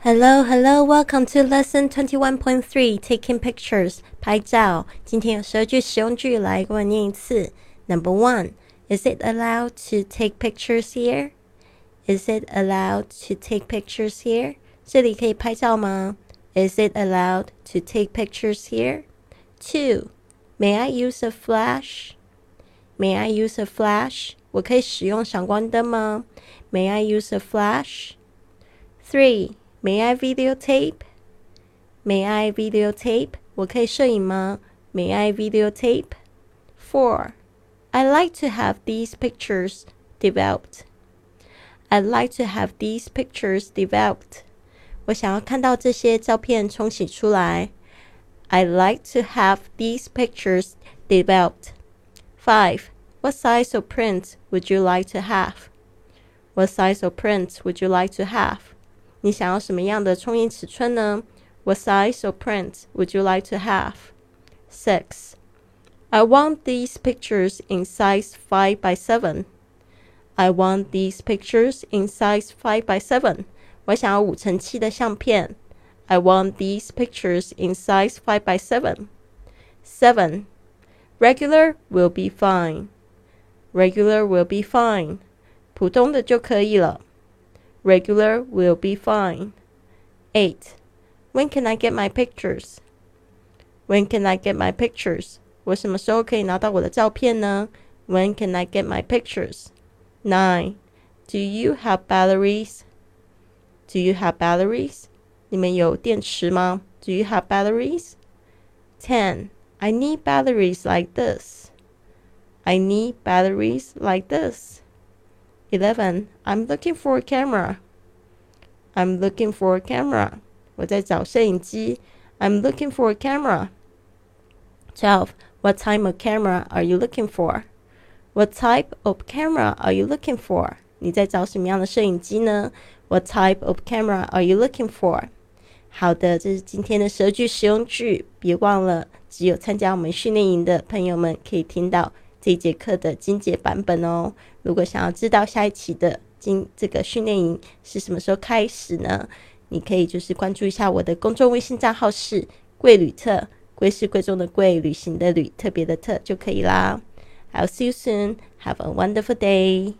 Hello, hello, welcome to lesson twenty one point three. Taking pictures，拍照。今天有十二句实用句，来跟我念一次。Number one, is it allowed to take pictures here? Is it allowed to take pictures here? 这里可以拍照吗？Is it allowed to take pictures here? Two, may I use a flash? May I use a flash? 我可以使用闪光灯吗？May I use a flash? Three. May I videotape? May I videotape? 我可以摄影吗？May I videotape? Four. I like to have these pictures developed. I'd like to have these pictures developed. 我想要看到这些照片冲洗出来。I'd like to have these pictures developed. Five. What size of print would you like to have? What size of print would you like to have? 你想要什么样的冲印尺寸呢？What size of print would you like to have? Six. I want these pictures in size five by seven. I want these pictures in size five by seven. 我想要五乘七的相片。I want these pictures in size five by seven. Seven. Regular will be fine. Regular will be fine. 普通的就可以了。 Regular will be fine. 8. When can I get my pictures? When can I get my pictures? 我什么时候可以拿到我的照片呢？When can I get my pictures? 9. Do you have batteries? Do you have batteries? 你们有电池吗？Do you have batteries? 10. I need batteries like this. I need batteries like this. 11. I'm looking for a camera. I'm looking for a camera. 我在找摄影机。I'm looking for a camera. 12. What type of camera are you looking for? What type of camera are you looking for? 你在找什么样的摄影机呢？What type of camera are you looking for? 好的，这是今天的十二句实用句。别忘了，只有参加我们训练营的朋友们可以听到 这一节课的精简版本哦。如果想要知道下一期的今这个训练营是什么时候开始呢？你可以就是关注一下我的公众微信账号是贵旅特，贵是贵重的贵，旅行的旅，特别的特就可以啦。I'll see you soon. Have a wonderful day.